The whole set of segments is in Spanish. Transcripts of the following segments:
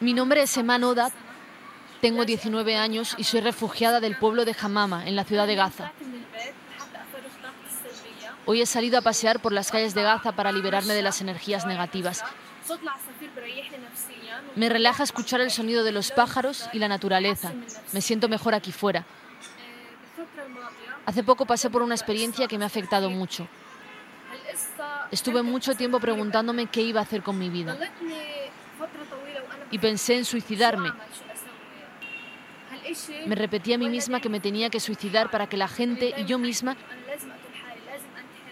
Mi nombre es Eman Oda, tengo 19 años y soy refugiada del pueblo de Hamama, en la ciudad de Gaza. Hoy he salido a pasear por las calles de Gaza para liberarme de las energías negativas. Me relaja escuchar el sonido de los pájaros y la naturaleza. Me siento mejor aquí fuera. Hace poco pasé por una experiencia que me ha afectado mucho. Estuve mucho tiempo preguntándome qué iba a hacer con mi vida. Y pensé en suicidarme. Me repetí a mí misma que me tenía que suicidar para que la gente y yo misma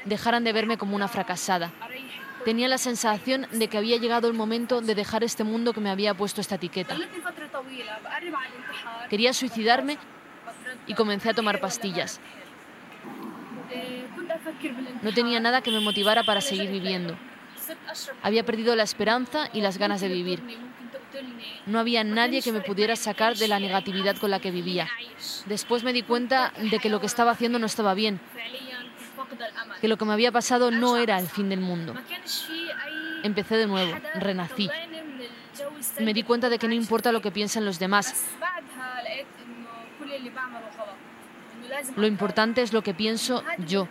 dejaran de verme como una fracasada. Tenía la sensación de que había llegado el momento de dejar este mundo que me había puesto esta etiqueta. Quería suicidarme y comencé a tomar pastillas. No tenía nada que me motivara para seguir viviendo. Había perdido la esperanza y las ganas de vivir. No había nadie que me pudiera sacar de la negatividad con la que vivía. Después me di cuenta de que lo que estaba haciendo no estaba bien, que lo que me había pasado no era el fin del mundo. Empecé de nuevo, renací. Me di cuenta de que no importa lo que piensen los demás. Lo importante es lo que pienso yo.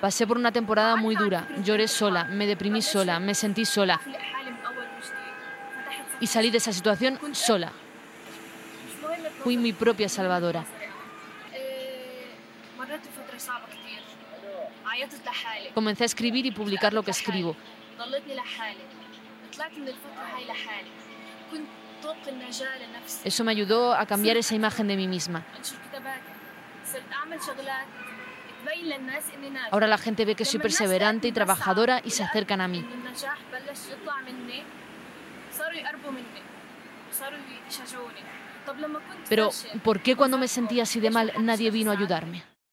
Pasé por una temporada muy dura, lloré sola, me deprimí sola, me sentí sola. Y salí de esa situación sola. Fui mi propia salvadora. Comencé a escribir y publicar lo que escribo. Eso me ayudó a cambiar esa imagen de mí misma. Ahora la gente ve que soy perseverante y trabajadora y se acercan a mí. Pero, ¿por qué cuando me sentía así de mal nadie vino a ayudarme?